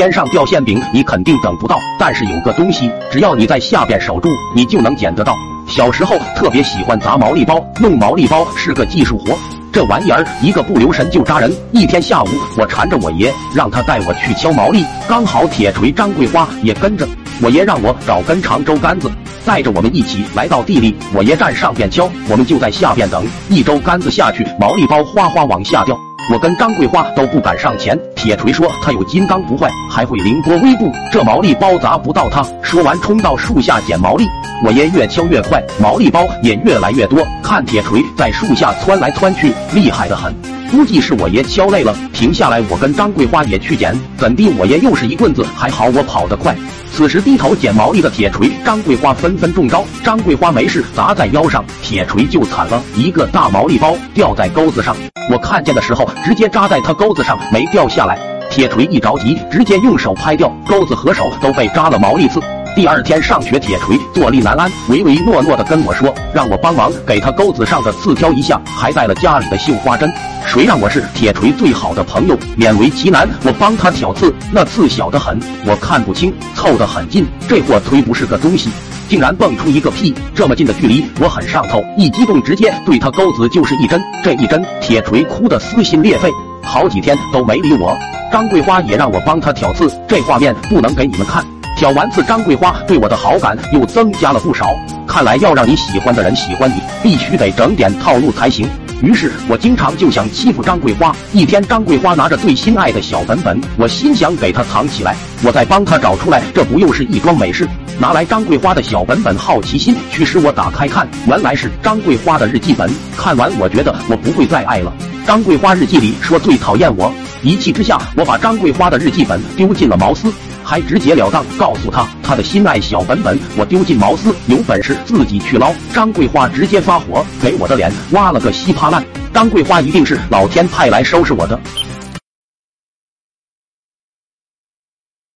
天上掉馅饼，你肯定等不到。但是有个东西，只要你在下边守住，你就能捡得到。小时候特别喜欢砸毛利包，弄毛利包是个技术活，这玩意儿一个不留神就扎人。一天下午，我缠着我爷，让他带我去敲毛利，刚好铁锤张桂花也跟着。我爷让我找根长周杆子，带着我们一起来到地里。我爷站上边敲，我们就在下边等。一周杆子下去，毛利包哗哗往下掉。我跟张桂花都不敢上前。铁锤说他有金刚不坏，还会凌波微步，这毛利包砸不到他。说完冲到树下捡毛利。我爷越敲越快，毛利包也越来越多。看铁锤在树下窜来窜去，厉害的很。估计是我爷敲累了，停下来。我跟张桂花也去捡，怎地？我爷又是一棍子，还好我跑得快。此时低头捡毛利的铁锤、张桂花纷纷中招。张桂花没事，砸在腰上，铁锤就惨了，一个大毛利包掉在钩子上。我看见的时候，直接扎在他钩子上，没掉下来。铁锤一着急，直接用手拍掉钩子和手都被扎了毛利刺。第二天上学，铁锤坐立难安，唯唯诺诺的跟我说，让我帮忙给他钩子上的刺挑一下，还带了家里的绣花针。谁让我是铁锤最好的朋友，勉为其难，我帮他挑刺。那刺小得很，我看不清，凑得很近，这货忒不是个东西，竟然蹦出一个屁！这么近的距离，我很上头，一激动直接对他钩子就是一针。这一针，铁锤哭得撕心裂肺，好几天都没理我。张桂花也让我帮他挑刺，这画面不能给你们看。小丸子，张桂花对我的好感又增加了不少。看来要让你喜欢的人喜欢你，必须得整点套路才行。于是我经常就想欺负张桂花。一天，张桂花拿着最心爱的小本本，我心想给她藏起来，我再帮她找出来，这不又是一桩美事？拿来张桂花的小本本，好奇心驱使我打开看，原来是张桂花的日记本。看完，我觉得我不会再爱了。张桂花日记里说最讨厌我，一气之下，我把张桂花的日记本丢进了茅斯。还直截了当告诉他，他的心爱小本本我丢进茅斯，有本事自己去捞。张桂花直接发火，给我的脸挖了个稀巴烂。张桂花一定是老天派来收拾我的。